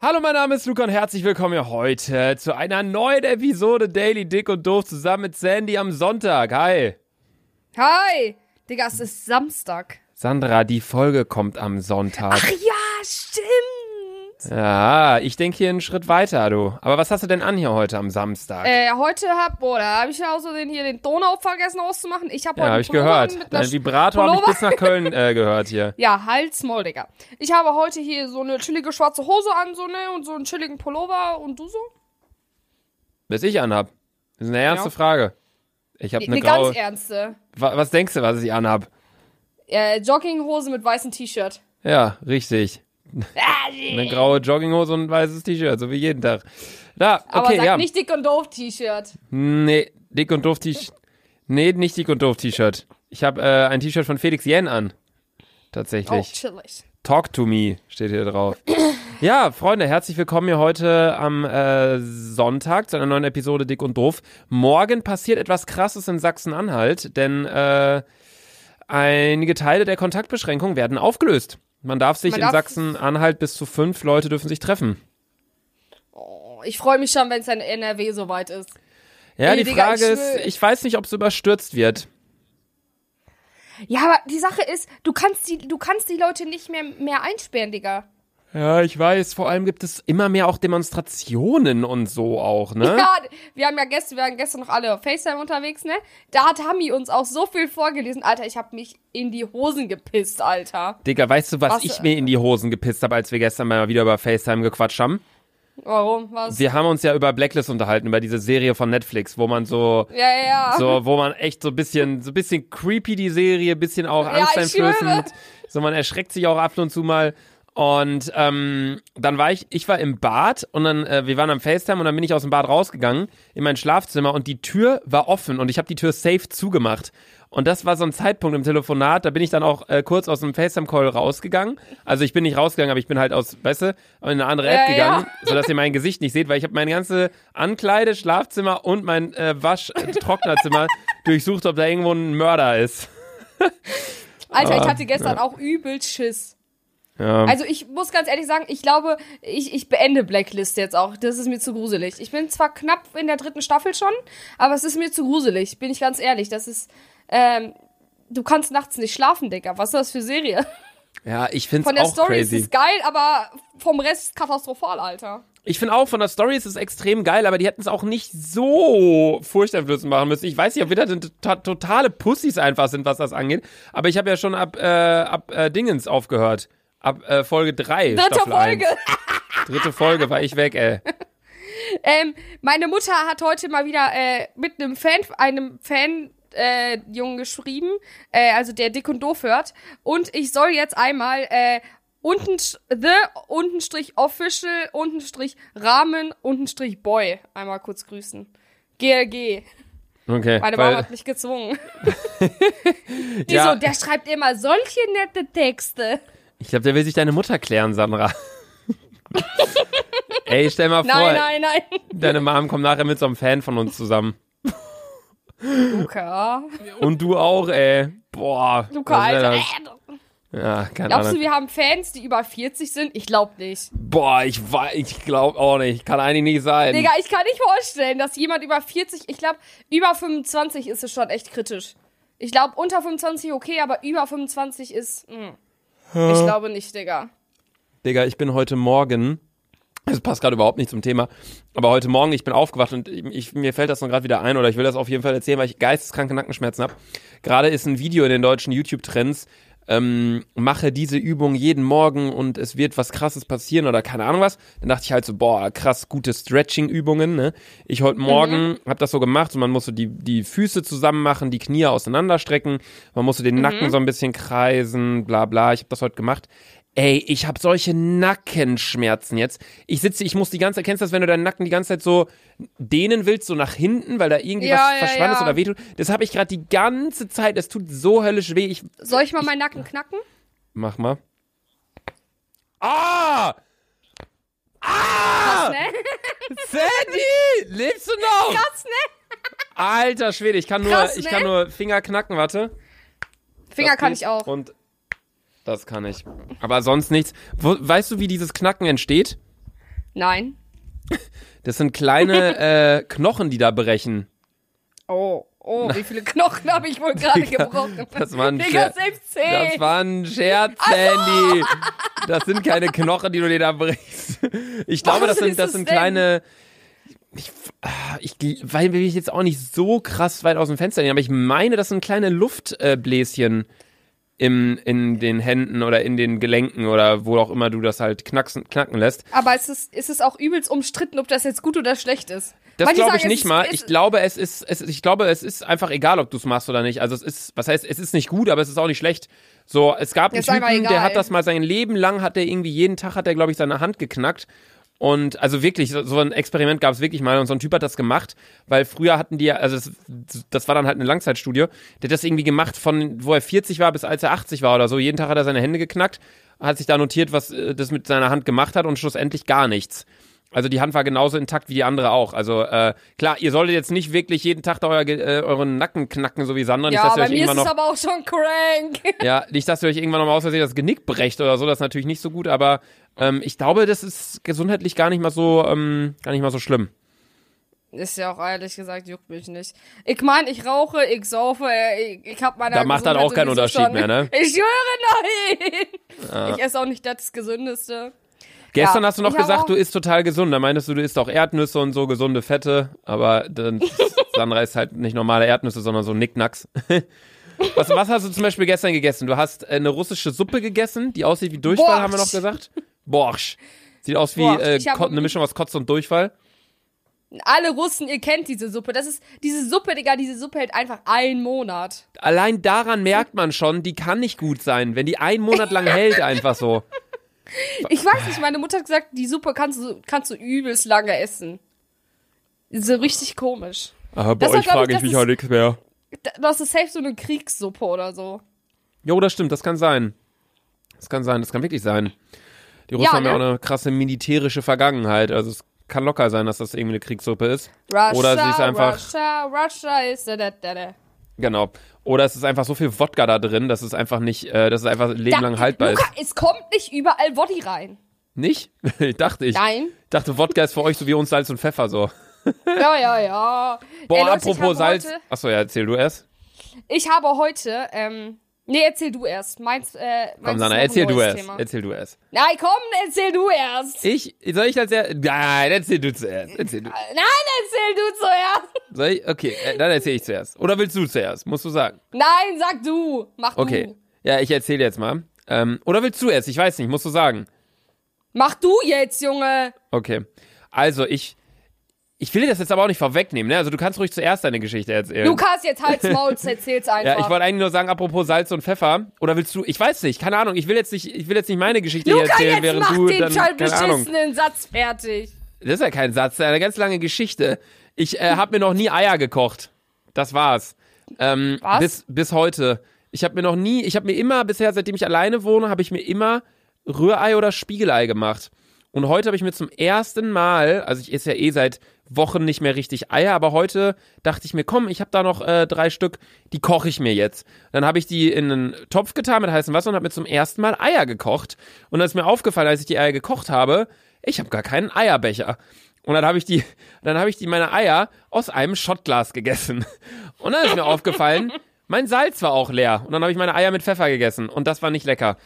Hallo, mein Name ist Luca und herzlich willkommen hier heute zu einer neuen Episode Daily Dick und Doof zusammen mit Sandy am Sonntag. Hi. Hi! Digga, es ist Samstag. Sandra, die Folge kommt am Sonntag. Ach ja, stimmt! Ja, ich denke hier einen Schritt weiter, du. Aber was hast du denn an hier heute am Samstag? Äh, heute hab, boah, da hab ich ja außerdem hier den Donau vergessen auszumachen. Ich hab ja, heute habe ich gehört. Dein Vibrator habe ich bis nach Köln äh, gehört hier. Ja, Hals, Maul, Digga. Ich habe heute hier so eine chillige schwarze Hose an, so, ne, und so einen chilligen Pullover. Und du so? Was ich anhab. Das ist eine ernste Ja. Frage. Ich habe Eine ne ganz graue. ernste. Wa- Was denkst du, was ich anhab? Äh, Jogginghose mit weißem T-Shirt. Ja, richtig. Eine graue Jogginghose und ein weißes T-Shirt, so wie jeden Tag. Da, Aber okay, sag ja. nicht dick und doof T-Shirt. Nee, dick und doof T-Shirt. Nee, nicht dick und doof T-Shirt. Ich habe äh, ein T-Shirt von Felix Yen an. Oh, Tatsächlich. chillig. Talk to me steht hier drauf. ja, Freunde, herzlich willkommen hier heute am äh, Sonntag zu einer neuen Episode Dick und Doof. Morgen passiert etwas Krasses in Sachsen-Anhalt, denn äh, einige Teile der Kontaktbeschränkung werden aufgelöst. Man darf sich Man in Sachsen-Anhalt bis zu fünf Leute dürfen sich treffen. Oh, ich freue mich schon, wenn es in NRW soweit ist. Ja, Ey, die Digga, Frage ich ist, ich weiß nicht, ob es überstürzt wird. Ja, aber die Sache ist, du kannst die, du kannst die Leute nicht mehr, mehr einsperren, Digga. Ja, ich weiß. Vor allem gibt es immer mehr auch Demonstrationen und so auch, ne? Ja, wir haben ja gestern, wir waren gestern noch alle auf FaceTime unterwegs, ne? Da hat Hami uns auch so viel vorgelesen. Alter, ich hab mich in die Hosen gepisst, Alter. Digga, weißt du, was, Was, ich mir in die Hosen gepisst habe, als wir gestern mal wieder über FaceTime gequatscht haben? Warum? Was? Wir haben uns ja über Blacklist unterhalten, über diese Serie von Netflix, wo man so, ja, ja, ja. so, wo man echt so ein bisschen, so ein bisschen creepy die Serie, bisschen auch Ja, angsteinflößend. schwöre. So, man erschreckt sich auch ab und zu mal. Und ähm, dann war ich, ich war im Bad und dann, äh, wir waren am FaceTime und dann bin ich aus dem Bad rausgegangen in mein Schlafzimmer und die Tür war offen und ich habe die Tür safe zugemacht. Und das war so ein Zeitpunkt im Telefonat, da bin ich dann auch äh, kurz aus dem FaceTime-Call rausgegangen. Also ich bin nicht rausgegangen, aber ich bin halt aus, weißt du, in eine andere App Ja, gegangen, ja. sodass ihr mein Gesicht nicht seht, weil ich habe meine ganze Ankleide, Schlafzimmer und mein äh, Wasch-Trocknerzimmer durchsucht, ob da irgendwo ein Mörder ist. Alter, ich Ah, hatte gestern auch übel Schiss. Ja. Also ich muss ganz ehrlich sagen, ich glaube, ich, ich beende Blacklist jetzt auch. Das ist mir zu gruselig. Ich bin zwar knapp in der dritten Staffel schon, aber es ist mir zu gruselig, bin ich ganz ehrlich. Das ist, ähm, du kannst nachts nicht schlafen, Digga. Was ist das für Serie? Ja, ich find's Von der auch Story crazy. ist es geil, aber vom Rest katastrophal, Alter. Ich finde auch, von der Story ist es extrem geil, aber die hätten es auch nicht so furchteinflößend machen müssen. Ich weiß nicht, ob wir da denn to totale Pussys einfach sind, was das angeht. Aber ich habe ja schon ab, äh, ab äh, Dingens aufgehört. Ab äh, Folge 3. Dritte Staffel Folge. 1. Dritte Folge war ich weg, ey. Ähm, meine Mutter hat heute mal wieder äh, mit einem Fan, einem Fan, äh, Jungen geschrieben, äh, also der dick und doof hört. Und ich soll jetzt einmal äh, unten the untenstrich official untenstrich Rahmen untenstrich boy einmal kurz grüßen. GLG. Okay. Meine weil, Mama hat mich gezwungen. Die Ja. so, der schreibt immer solche nette Texte. Ich glaube, der will sich deine Mutter klären, Sandra. ey, stell mal vor, Nein, nein, nein. deine Mom kommt nachher mit so einem Fan von uns zusammen. Luca. Und du auch, ey. Boah. Luca, Alter. Ja, keine Glaubst Ahnung. du, wir haben Fans, die über 40 sind? Ich glaub nicht. Boah, ich weiß, ich glaube auch nicht. Kann eigentlich nicht sein. Digga, ich kann nicht vorstellen, dass jemand über 40, ich glaube, über 25 ist es schon echt kritisch. Ich glaube, unter 25 okay, aber über 25 ist. Mh. Ich glaube nicht, Digga. Digga, ich bin heute Morgen, das passt gerade überhaupt nicht zum Thema, aber heute Morgen, ich bin aufgewacht und ich, mir fällt das noch gerade wieder ein oder ich will das auf jeden Fall erzählen, weil ich geisteskranke Nackenschmerzen habe. Gerade ist ein Video in den deutschen YouTube-Trends, ähm, mache diese Übung jeden Morgen und es wird was krasses passieren oder keine Ahnung was. Dann dachte ich halt so, boah, krass, gute Stretching-Übungen. Ne? Ich heute Morgen Mhm. habe das so gemacht und man musste die, die Füße zusammen machen, die Knie auseinanderstrecken, man musste den Nacken so ein bisschen kreisen, bla bla. Ich habe das heute gemacht. Ey, ich habe solche Nackenschmerzen jetzt. Ich sitze, ich muss die ganze Zeit, kennst du das, wenn du deinen Nacken die ganze Zeit so dehnen willst, so nach hinten, weil da irgendwie Ja, was ja, verschwand ist ja. oder wehtut? Das habe ich gerade die ganze Zeit. Es tut so höllisch weh. Ich Soll ich mal meinen Nacken knacken? mach mal. Ah! Krass, ne? Sandy! Lebst du noch? Krass, ne? Alter Schwede, ich kann nur, Krass, ich ne? kann nur Finger knacken, warte. Finger Das kann geht ich auch. Und das kann ich. Aber sonst nichts. Wo, weißt du, wie dieses Knacken entsteht? Nein. Das sind kleine äh, Knochen, die da brechen. Oh, oh, wie viele Knochen habe ich wohl gerade gebrochen? Das war ein Digga, Scherz. selbst zehn. Das war ein Scherz, Sandy. Das sind keine Knochen, die du dir da brichst. Ich glaube, Was das sind, das sind kleine. Ich, ich, weil will ich jetzt auch nicht so krass weit aus dem Fenster lehnen, aber ich meine, das sind kleine Luftbläschen im, in den Händen oder in den Gelenken oder wo auch immer du das halt knacksen, knacken lässt. Aber es ist, es ist auch übelst umstritten, ob das jetzt gut oder schlecht ist. Das glaube ich sagen, nicht mal. Ich glaube, es ist, es, ich glaube, es ist einfach egal, ob du es machst oder nicht. Also es ist, was heißt, es ist nicht gut, aber es ist auch nicht schlecht. So, es gab einen Typen, der hat das mal sein Leben lang, hat der irgendwie jeden Tag, hat er, glaube ich, seine Hand geknackt. Und also wirklich, so, ein Experiment gab es wirklich mal und so ein Typ hat das gemacht, weil früher hatten die, ja- also das, das war dann halt eine Langzeitstudie, der hat das irgendwie gemacht von, wo er 40 war bis als er 80 war oder so. Jeden Tag hat er seine Hände geknackt, hat sich da notiert, was äh, das mit seiner Hand gemacht hat und schlussendlich gar nichts. Also die Hand war genauso intakt wie die andere auch. Also äh, klar, ihr solltet jetzt nicht wirklich jeden Tag da euer, äh, euren Nacken knacken, so wie Sandra. Nicht, Ja, dass ihr bei euch mir ist irgendwann es noch, aber auch schon crank. ja, nicht, dass ihr euch irgendwann noch mal aus Versehen das Genick brecht oder so. Das ist natürlich nicht so gut, aber ähm, ich glaube, das ist gesundheitlich gar nicht mal so, ähm, gar nicht mal so schlimm. Ist ja auch ehrlich gesagt, juckt mich nicht. Ich meine, ich rauche, ich saufe, äh, ich, ich hab meine Da macht das auch keinen Unterschied mehr, ne? Ich schwöre, nein. Ich esse auch nicht das Gesündeste. Gestern Ja, hast du noch gesagt, du isst total gesund. Da meintest du, du isst auch Erdnüsse und so gesunde Fette. Aber dann, Sandra isst halt nicht normale Erdnüsse, sondern so Nicknacks. Was, was hast du zum Beispiel gestern gegessen? Du hast äh, eine russische Suppe gegessen, die aussieht wie Durchfall, Borscht. haben wir noch gesagt. Borsch. Sieht aus wie äh, eine Mischung aus Kotze und Durchfall. Alle Russen, ihr kennt diese Suppe. Das ist, diese Suppe, Digga, diese Suppe hält einfach einen Monat. Allein daran merkt man schon, die kann nicht gut sein, wenn die einen Monat lang hält, einfach so. Ich weiß nicht, meine Mutter hat gesagt, die Suppe kannst du, kannst du übelst lange essen. So richtig komisch. Aber bei Das euch frage ich mich ist- heute nichts mehr. Da- Das ist safe so eine Kriegssuppe oder so. Jo, das stimmt, das kann sein. Das kann sein, das kann wirklich sein. Die Russen Ja, haben ja auch ne? eine krasse militärische Vergangenheit. Also es kann locker sein, dass das irgendwie eine Kriegssuppe ist. Russia, Oder sie ist einfach, Russia, Russia ist da, da, da, da. Genau. Oder es ist einfach so viel Wodka da drin, dass es einfach nicht, äh, dass es einfach ein Leben lang haltbar Luca, ist. es kommt nicht überall Woddy rein. Nicht? dachte ich. Nein. dachte, Wodka ist für euch so wie uns Salz und Pfeffer so. Ja, ja, ja. Boah, Ey, Leute, ich apropos Salz. Heute, Achso, ja, erzähl du erst. ich habe heute, ähm, nee, erzähl du erst. Meins, äh, Komm, meins noch ein erzähl du erst. Thema. Erzähl du erst. Nein, komm, erzähl du erst. Ich? Soll ich als er? Nein, erzähl du zuerst. Erzähl du. Nein, erzähl du zuerst. Soll ich? Okay, äh, dann erzähl ich zuerst. Oder willst du zuerst? Musst du sagen. Nein, sag du. Mach Okay. du. Ja, ich erzähle jetzt mal. Ähm, oder willst du erst? Ich weiß nicht, musst du sagen. Mach du jetzt, Junge. Okay. Also, ich. Ich will dir das jetzt aber auch nicht vorwegnehmen, ne? Also, du kannst ruhig zuerst deine Geschichte erzählen. Lukas, jetzt halt's Maul, erzähl's einfach. ja, ich wollte eigentlich nur sagen, apropos Salz und Pfeffer. Oder willst du? Ich weiß nicht, keine Ahnung. Ich will jetzt nicht, ich will jetzt nicht meine Geschichte hier Luca, erzählen, jetzt während mach du den dann. Ahnung. beschissenen Satz fertig. Das ist ja kein Satz, das ist eine ganz lange Geschichte. Ich äh, habe mir noch nie Eier gekocht. Das war's. Ähm, Was? Bis, bis heute. Ich habe mir noch nie, ich habe mir immer, bisher, seitdem ich alleine wohne, habe ich mir immer Rührei oder Spiegelei gemacht. Und heute habe ich mir zum ersten Mal, also ich esse ja eh seit Wochen nicht mehr richtig Eier, aber heute dachte ich mir, komm, ich habe da noch äh, drei Stück, die koche ich mir jetzt. Dann habe ich die in einen Topf getan mit heißem Wasser und habe mir zum ersten Mal Eier gekocht. Und dann ist mir aufgefallen, als ich die Eier gekocht habe, ich habe gar keinen Eierbecher. Und dann habe ich die, dann habe ich die meine Eier aus einem Schottglas gegessen. Und dann ist mir aufgefallen, mein Salz war auch leer. Und dann habe ich meine Eier mit Pfeffer gegessen. Und das war nicht lecker.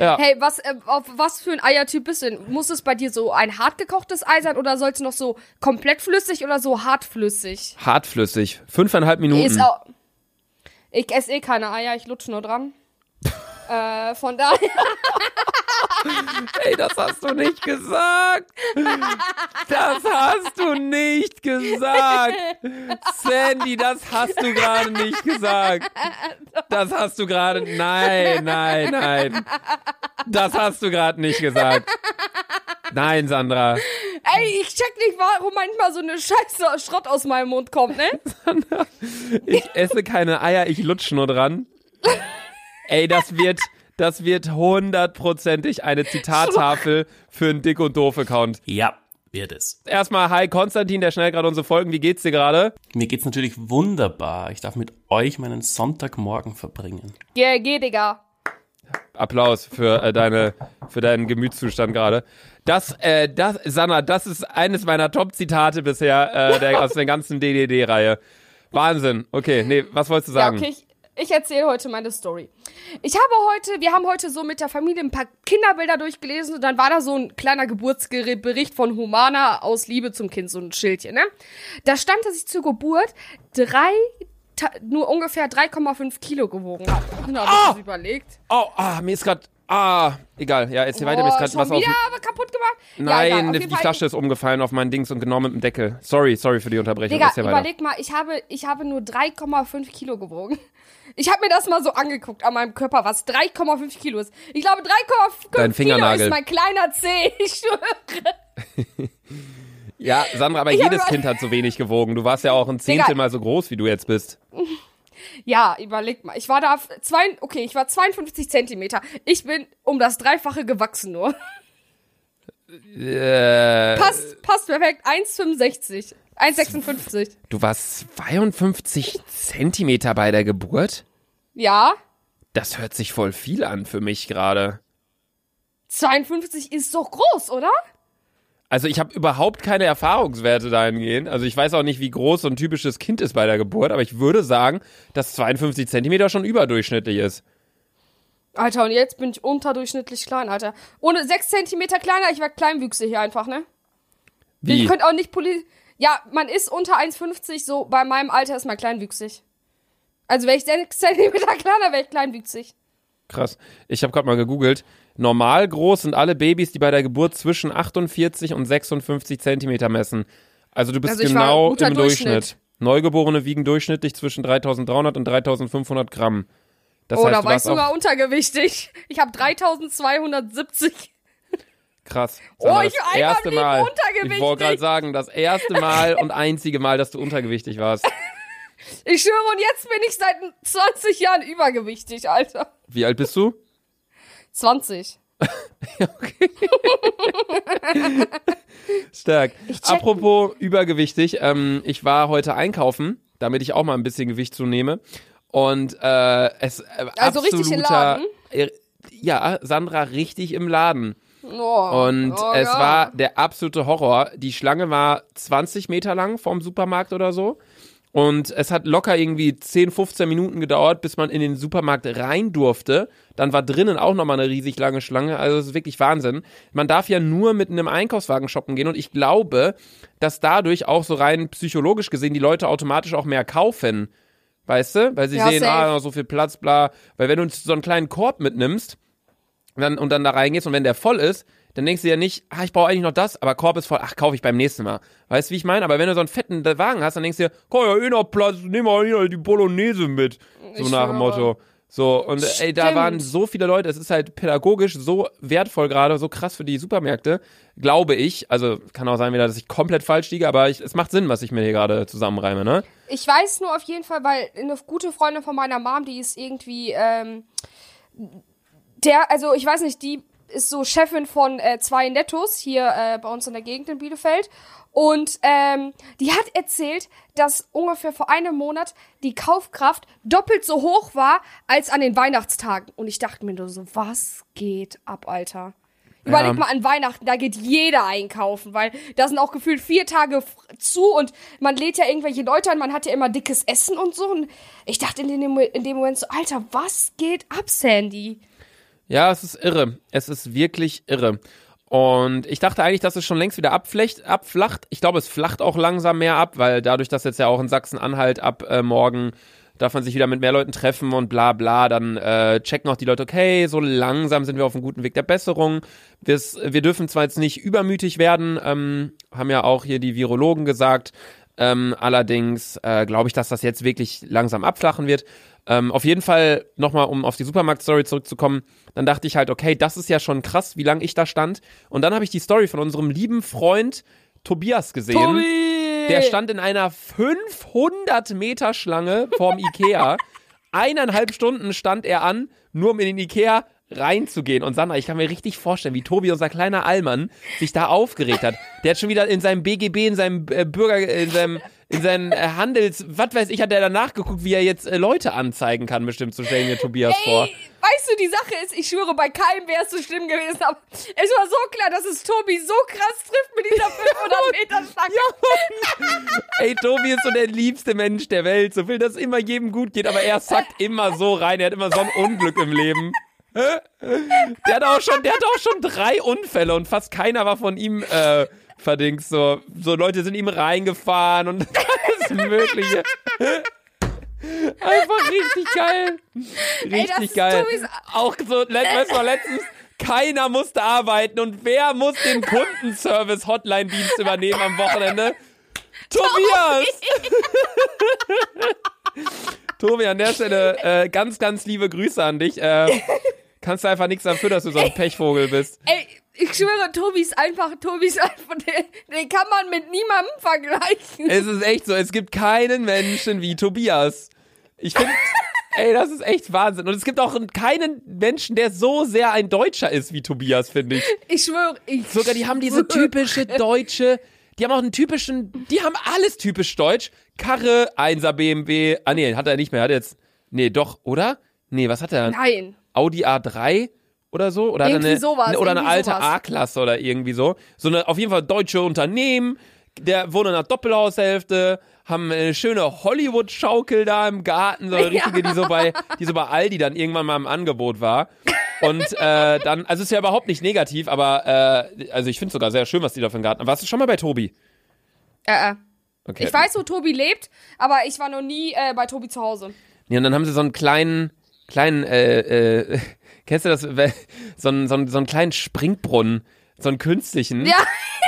Ja. Hey, was, äh, auf was für ein Eiertyp bist du denn? Muss es bei dir so ein hart gekochtes Ei sein oder soll es noch so komplett flüssig oder so hartflüssig? Hartflüssig. Fünfeinhalb Minuten. Auch. Ich esse eh keine Eier, ich lutsche nur dran. äh, von daher. Ey, das hast du nicht gesagt. Das hast du nicht gesagt. Sandy, das hast du gerade nicht gesagt. Das hast du gerade. Nein, nein, nein. Das hast du gerade nicht gesagt. Nein, Sandra. Ey, ich check nicht, warum manchmal so eine Scheiße Schrott aus meinem Mund kommt, ne? Ich esse keine Eier, ich lutsch nur dran. Ey, das wird, das wird hundertprozentig eine Zitattafel für einen Dick- und Doof-Account. Ja, wird es. Erstmal, hi Konstantin, der schnell gerade unsere Folgen. Wie geht's dir gerade? Mir geht's natürlich wunderbar. Ich darf mit euch meinen Sonntagmorgen verbringen. Geh, geh, Digga. Applaus für äh, deine, für deinen Gemütszustand gerade. Das, äh, das, Sanna, das ist eines meiner Top-Zitate bisher äh, der, aus der ganzen DDD-Reihe. Wahnsinn. Okay, nee, was wolltest du sagen? Ja, okay, ich, ich erzähle heute meine Story. Ich habe heute, wir haben heute so mit der Familie ein paar Kinderbilder durchgelesen und dann war da so ein kleiner Geburtsbericht von Humana aus Liebe zum Kind, so ein Schildchen, ne? Da stand, dass ich zur Geburt drei, nur ungefähr 3,5 Kilo gewogen habe. Und da habe ich Ah! das überlegt. Oh, ah, mir ist gerade. Ah, egal. Ja, jetzt hier weiter. Mir ist Oh, gerade was auf. wieder aber kaputt gemacht? Ja, Nein, egal, auf die Fall- Flasche ist umgefallen auf mein Dings und genommen mit dem Deckel. Sorry, sorry für die Unterbrechung. Digga, Erzähl weiter. überleg mal, ich habe, ich habe nur 3,5 Kilo gewogen. Ich habe mir das mal so angeguckt an meinem Körper, was 3,5 Kilo ist. Ich glaube, 3,5 Dein Kilo ist mein kleiner Zeh. Ich schwöre. Ja, Sandra, aber Ich jedes Kind hat so wenig gewogen. Du warst ja auch ein Zehntel Digga. mal so groß, wie du jetzt bist. Ja, überleg mal. Ich war da, zwei, okay, ich war 52 Zentimeter. Ich bin um das Dreifache gewachsen nur. Äh, Passt, passt perfekt. 1,65. 1,56. du warst 52 Zentimeter bei der Geburt? Ja. Das hört sich voll viel an für mich gerade. 52 ist doch groß, oder? Also ich habe überhaupt keine Erfahrungswerte dahingehend. Also ich weiß auch nicht, wie groß so ein typisches Kind ist bei der Geburt, aber ich würde sagen, dass 52 Zentimeter schon überdurchschnittlich ist. Alter, und jetzt bin ich unterdurchschnittlich klein, Alter. Ohne 6 Zentimeter kleiner, ich war kleinwüchsig hier einfach, ne? Wie? Ich könnte auch nicht poli... Ja, man ist unter 1,50, so bei meinem Alter ist man kleinwüchsig. Also wäre ich 6 Zentimeter kleiner, wäre ich kleinwüchsig. Krass. Ich habe gerade mal gegoogelt. Normal groß sind alle Babys, die bei der Geburt zwischen 48 und 56 Zentimeter messen. Also du bist Also genau im Durchschnitt. Durchschnitt. Neugeborene wiegen durchschnittlich zwischen 3300 und 3500 Gramm. Das oh, heißt, da war ich sogar untergewichtig. Ich habe 3270. krass. Oh, ich das erste Mal. Ich wollte gerade sagen, das erste Mal und einzige Mal, dass du untergewichtig warst. Ich schwöre, und jetzt bin ich seit 20 Jahren übergewichtig, Alter. Wie alt bist du? 20. Stark. check- Apropos übergewichtig, ähm, ich war heute einkaufen, damit ich auch mal ein bisschen Gewicht zunehme. Und äh, es äh, Also richtig im absoluter, Laden? Ja, Sandra richtig im Laden. Oh, Und oh, es ja. war der absolute Horror. Die Schlange war 20 Meter lang vom Supermarkt oder so. Und es hat locker irgendwie 10, 15 Minuten gedauert, bis man in den Supermarkt rein durfte. Dann war drinnen auch nochmal eine riesig lange Schlange. Also es ist wirklich Wahnsinn. Man darf ja nur mit einem Einkaufswagen shoppen gehen. Und ich glaube, dass dadurch auch so rein psychologisch gesehen die Leute automatisch auch mehr kaufen. Weißt du? Weil sie Ja, sehen, safe. ah, so viel Platz, bla. Weil wenn du so einen kleinen Korb mitnimmst, und dann, und dann da reingehst und wenn der voll ist, dann denkst du ja nicht, ah, ich brauche eigentlich noch das, aber Korb ist voll, ach, kaufe ich beim nächsten Mal. Weißt du, wie ich meine? Aber wenn du so einen fetten Wagen hast, dann denkst du dir, komm ja eh noch Platz, nimm mal hier die Bolognese mit. So Ich nach dem. Motto. So, und äh, ey, da Stimmt. waren so viele Leute, es ist halt pädagogisch so wertvoll gerade, so krass für die Supermärkte, glaube ich. Also kann auch sein wieder, dass ich komplett falsch liege, aber ich, es macht Sinn, was ich mir hier gerade zusammenreime, ne? Ich weiß nur auf jeden Fall, weil eine gute Freundin von meiner Mom, die ist irgendwie, ähm, der, also ich weiß nicht, die ist so Chefin von äh, zwei Nettos hier äh, bei uns in der Gegend in Bielefeld. Und ähm, die hat erzählt, dass ungefähr vor einem Monat die Kaufkraft doppelt so hoch war als an den Weihnachtstagen. Und ich dachte mir nur so, was geht ab, Alter? Überleg mal an Weihnachten, da geht jeder einkaufen, weil da sind auch gefühlt vier Tage zu und man lädt ja irgendwelche Leute ein, man hat ja immer dickes Essen und so. Und ich dachte in dem, in dem Moment so, Alter, was geht ab, Sandy? Ja, es ist irre. Es ist wirklich irre. Und ich dachte eigentlich, dass es schon längst wieder abflecht, abflacht. Ich glaube, es flacht auch langsam mehr ab, weil dadurch, dass jetzt ja auch in Sachsen-Anhalt ab äh, morgen darf man sich wieder mit mehr Leuten treffen und bla bla, dann äh, checken auch die Leute, okay, so langsam sind wir auf einem guten Weg der Besserung. Wir's, wir dürfen zwar jetzt nicht übermütig werden, ähm, haben ja auch hier die Virologen gesagt, ähm, allerdings äh, glaube ich, dass das jetzt wirklich langsam abflachen wird. Ähm, auf jeden Fall nochmal, um auf die Supermarkt-Story zurückzukommen, dann dachte ich halt, okay, das ist ja schon krass, wie lange ich da stand. Und dann habe ich die Story von unserem lieben Freund Tobias gesehen. Der stand in einer 500 Meter Schlange vorm Ikea. Eineinhalb Stunden stand er an, nur um in den Ikea reinzugehen. Und Sandra, ich kann mir richtig vorstellen, wie Tobi, unser kleiner Allmann, sich da aufgeregt hat. Der hat schon wieder in seinem BGB, in seinem äh, Bürger, in seinem in seinen äh, Handels, was weiß ich, hat er danach geguckt, wie er jetzt äh, Leute anzeigen kann, bestimmt, so stellen mir Tobias vor. Ey, weißt du, die Sache ist, ich schwöre, bei keinem wäre es so schlimm gewesen, aber es war so klar, dass es Tobi so krass trifft mit dieser 500 Meter Stange. Ey, Tobi ist so der liebste Mensch der Welt, so will, dass es immer jedem gut geht, aber er sackt immer so rein, er hat immer so ein Unglück im Leben. Der hat auch schon, der hat auch schon drei Unfälle und fast keiner war von ihm äh, verdings so. So Leute sind ihm reingefahren und alles Mögliche. Einfach richtig geil. Richtig das ist geil. Auch so, weißt du, letztens, keiner musste arbeiten und wer muss den Kundenservice-Hotline-Dienst übernehmen am Wochenende? Tobias! Tobi, an der Stelle äh, ganz, ganz liebe Grüße an dich. Äh, kannst du einfach nichts dafür, dass du so ein Pechvogel bist. Ey, ich schwöre, Tobi ist einfach, Tobi ist einfach, den, den kann man mit niemandem vergleichen. Es ist echt so, es gibt keinen Menschen wie Tobias. Ich finde, ey, das ist echt Wahnsinn. Und es gibt auch keinen Menschen, der so sehr ein Deutscher ist wie Tobias, finde ich. Ich schwöre, ich Sogar die haben diese typische deutsche, die haben auch einen typischen, die haben alles typisch deutsch. Karre, 1er BMW, ah nee, hat er nicht mehr, hat er jetzt, nee, doch, oder? Nee, was hat er? Nein. Audi A3 oder so? Oder er Irgendwie eine, sowas, eine, oder eine alte. A-Klasse oder irgendwie so. So eine auf jeden Fall deutsche Unternehmen, der wohnt in einer Doppelhaushälfte, haben eine schöne Hollywood-Schaukel da im Garten, so eine Ja. richtige, die so bei, die so bei Aldi dann irgendwann mal im Angebot war. Und äh, dann, also ist ja überhaupt nicht negativ, aber äh, also ich finde sogar sehr schön, was die da für einen Garten haben. Warst du schon mal bei Tobi? Äh, äh. Okay. Ich weiß, wo Tobi lebt, aber ich war noch nie äh, bei Tobi zu Hause. Ja, und dann haben sie so einen kleinen, kleinen, äh, äh, kennst du das, so einen, so einen, so einen kleinen Springbrunnen, so einen künstlichen. Ja.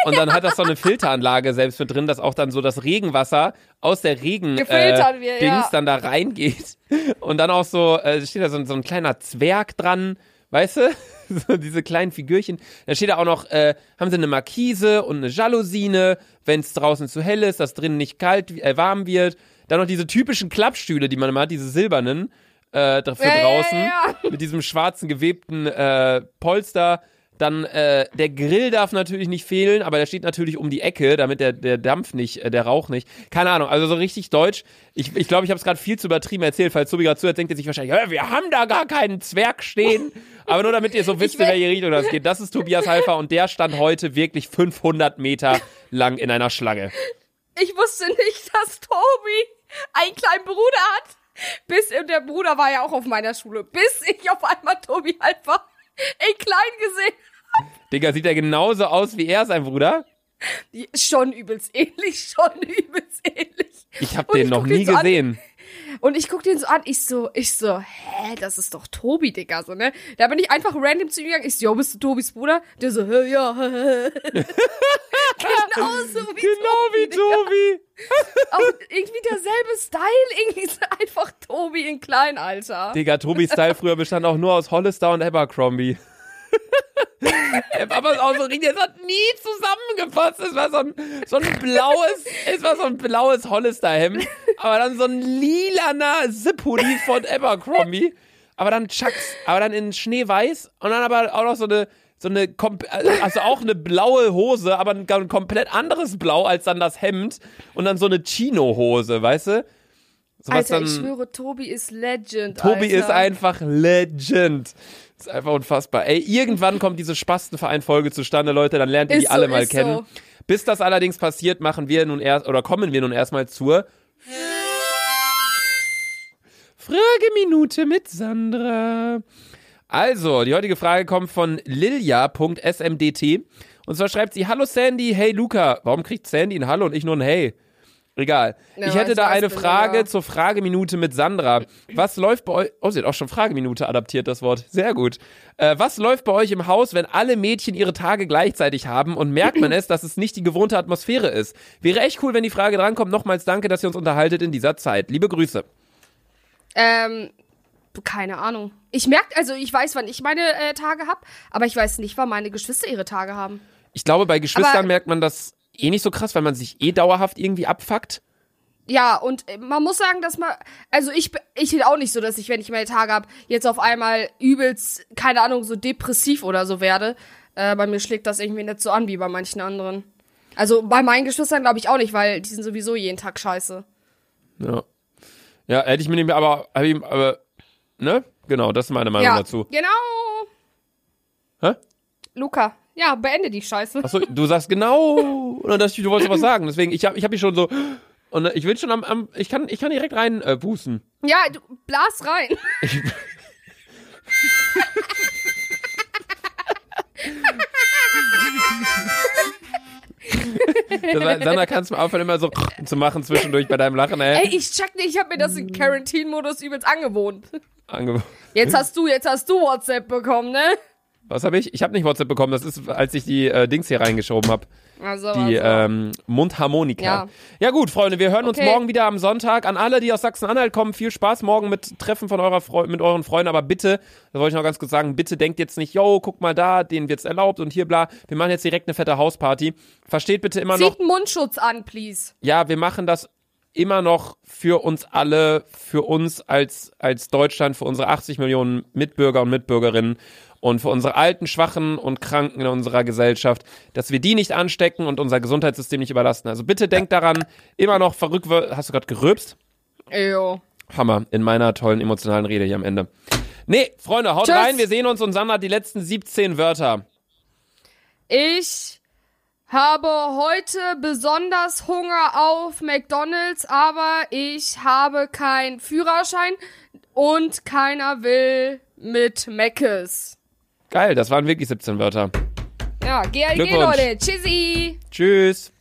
Und dann hat das so eine Filteranlage selbst mit drin, dass auch dann so das Regenwasser aus der Regen Gefiltert äh, ja. dann da reingeht. Und dann auch so, äh, steht da so, ein- so ein kleiner Zwerg dran, weißt du? So diese kleinen Figürchen. Da steht da auch noch, äh, haben sie eine Markise und eine Jalousine, wenn es draußen zu hell ist, dass drinnen nicht kalt, äh, warm wird. Dann noch diese typischen Klappstühle, die man immer hat, diese silbernen äh, da- für Ja, ja, draußen ja, mit diesem schwarzen gewebten äh, Polster. Dann äh, der Grill darf natürlich nicht fehlen, aber der steht natürlich um die Ecke, damit der, der Dampf nicht, äh, der Rauch nicht. Keine Ahnung, also so richtig deutsch. Ich glaube, ich, glaub, ich habe es gerade viel zu übertrieben erzählt, falls Tobi gerade zuhört, denkt er sich wahrscheinlich, "Hä, wir haben da gar keinen Zwerg stehen. aber nur damit ihr so wisst, in welche Richtung das geht. Das ist Tobias Halfer und der stand heute wirklich 500 Meter lang in einer Schlange. Ich wusste nicht, dass Tobi einen kleinen Bruder hat. Bis, und der Bruder war ja auch auf meiner Schule. Bis ich auf einmal Tobi einfach in klein gesehen Digga, sieht er genauso aus wie er, sein Bruder? habe. Schon übelst ähnlich, schon übelst ähnlich. Ich habe den noch nie so an. Und ich guck den so an, ich so, ich so, hä, das ist doch Tobi, Digga, so, ne? Da bin ich einfach random zu ihm gegangen, ich so, yo, bist du Tobis Bruder? Der so, hä, ja, hä, hä. Genauso wie Genau wie Digga. Tobi. Auch irgendwie derselbe Style, irgendwie ist einfach Tobi in klein, Alter. Digga, Tobis Style früher bestand auch nur aus Hollister und Abercrombie. Aber auch so richtig, es hat nie zusammengepasst. Es war so ein, so ein blaues, es war so ein blaues Hollister-Hemd, aber dann so ein lilaner Zip-Hoodie von Abercrombie. Aber dann Chucks, aber dann in Schneeweiß und dann aber auch noch so eine, so eine, also auch eine blaue Hose, aber ein, ein komplett anderes Blau als dann das Hemd und dann so eine Chino-Hose, weißt du? So Alter, dann, ich schwöre, Tobi ist Legend, Tobi Alter. ist einfach Legend. Ist einfach unfassbar. Ey, irgendwann kommt diese Spastenverein-Folge zustande, Leute, dann lernt ihr Ist die alle so, mal kennen. so. Bis das allerdings passiert, machen wir nun erst, oder kommen wir nun erstmal zur Frageminute mit Sandra. Also, die heutige Frage kommt von lilia.smdt. Und zwar schreibt sie, Hallo Sandy, hey Luca. Warum kriegt Sandy ein Hallo und ich nur ein Hey? Egal. Ja, ich hätte da eine Frage ja. zur Frageminute mit Sandra. Was läuft bei euch? Oh, sie hat auch schon Frageminute adaptiert, das Wort. Sehr gut. Äh, was läuft bei euch im Haus, wenn alle Mädchen ihre Tage gleichzeitig haben und merkt man es, dass es nicht die gewohnte Atmosphäre ist? Wäre echt cool, wenn die Frage drankommt. Nochmals danke, dass ihr uns unterhaltet in dieser Zeit. Liebe Grüße. Ähm, keine Ahnung. Ich merke, also ich weiß, wann ich meine äh, Tage hab, aber ich weiß nicht, wann meine Geschwister ihre Tage haben. Ich glaube, bei Geschwistern Aber- merkt man das eh nicht so krass, weil man sich eh dauerhaft irgendwie abfuckt. Ja, und äh, man muss sagen, dass man, also ich, ich bin auch nicht so, dass ich, wenn ich meine Tage hab, jetzt auf einmal übelst, keine Ahnung, so depressiv oder so werde. Äh, bei mir schlägt das irgendwie nicht so an wie bei manchen anderen. Also bei meinen Geschwistern glaube ich auch nicht, weil die sind sowieso jeden Tag scheiße. Ja. Ja, hätte ich mir nicht mehr, aber, ich, aber, ne? Genau, das ist meine Meinung ja, dazu. genau. Hä? Luca, ja, beende die Scheiße. Achso, du sagst genau. Und ich, du wolltest was sagen. Deswegen, ich habe ich hab mich schon so. Und ich will schon am, am ich kann, ich kann direkt rein äh, pusten. Ja, du blas rein. Ich, das Sandra, kannst du mal aufhören, immer so zu machen zwischendurch bei deinem Lachen, ey. Ey, ich check nicht, ich habe mir das in Quarantine-Modus übelst angewohnt. Ange Jetzt hast du, jetzt hast du WhatsApp bekommen, ne? Was habe ich? Ich habe nicht WhatsApp bekommen. Das ist, als ich die äh, Dings hier reingeschoben habe. Also, Die also. ähm, Mundharmonika. Ja. Ja. gut, Freunde, wir hören uns Okay. morgen wieder am Sonntag. An alle, die aus Sachsen-Anhalt kommen, viel Spaß morgen mit Treffen von eurer Freu mit euren Freunden. Aber bitte, das wollte ich noch ganz kurz sagen, bitte denkt jetzt nicht, yo, guck mal da, denen wird's erlaubt und hier bla. Wir machen jetzt direkt eine fette Hausparty. Versteht bitte immer noch, Zieht Mundschutz an, please. ja, wir machen das immer noch für uns alle, für uns als, als Deutschland, für unsere 80 Millionen Mitbürger und Mitbürgerinnen und für unsere alten, schwachen und Kranken in unserer Gesellschaft, dass wir die nicht anstecken und unser Gesundheitssystem nicht überlasten. Also bitte denkt daran, immer noch verrückt, hast du gerade gerülpst? Jo. Hammer, in meiner tollen emotionalen Rede hier am Ende. Nee, Freunde, haut Tschüss. rein, wir sehen uns und Sandra hat die letzten 17 Wörter. Ich habe heute besonders Hunger auf McDonald's, aber ich habe keinen Führerschein und keiner will mit Meckes. Geil, das waren wirklich 17 Wörter. Ja, GLG. Leute. Tschüssi. Tschüss.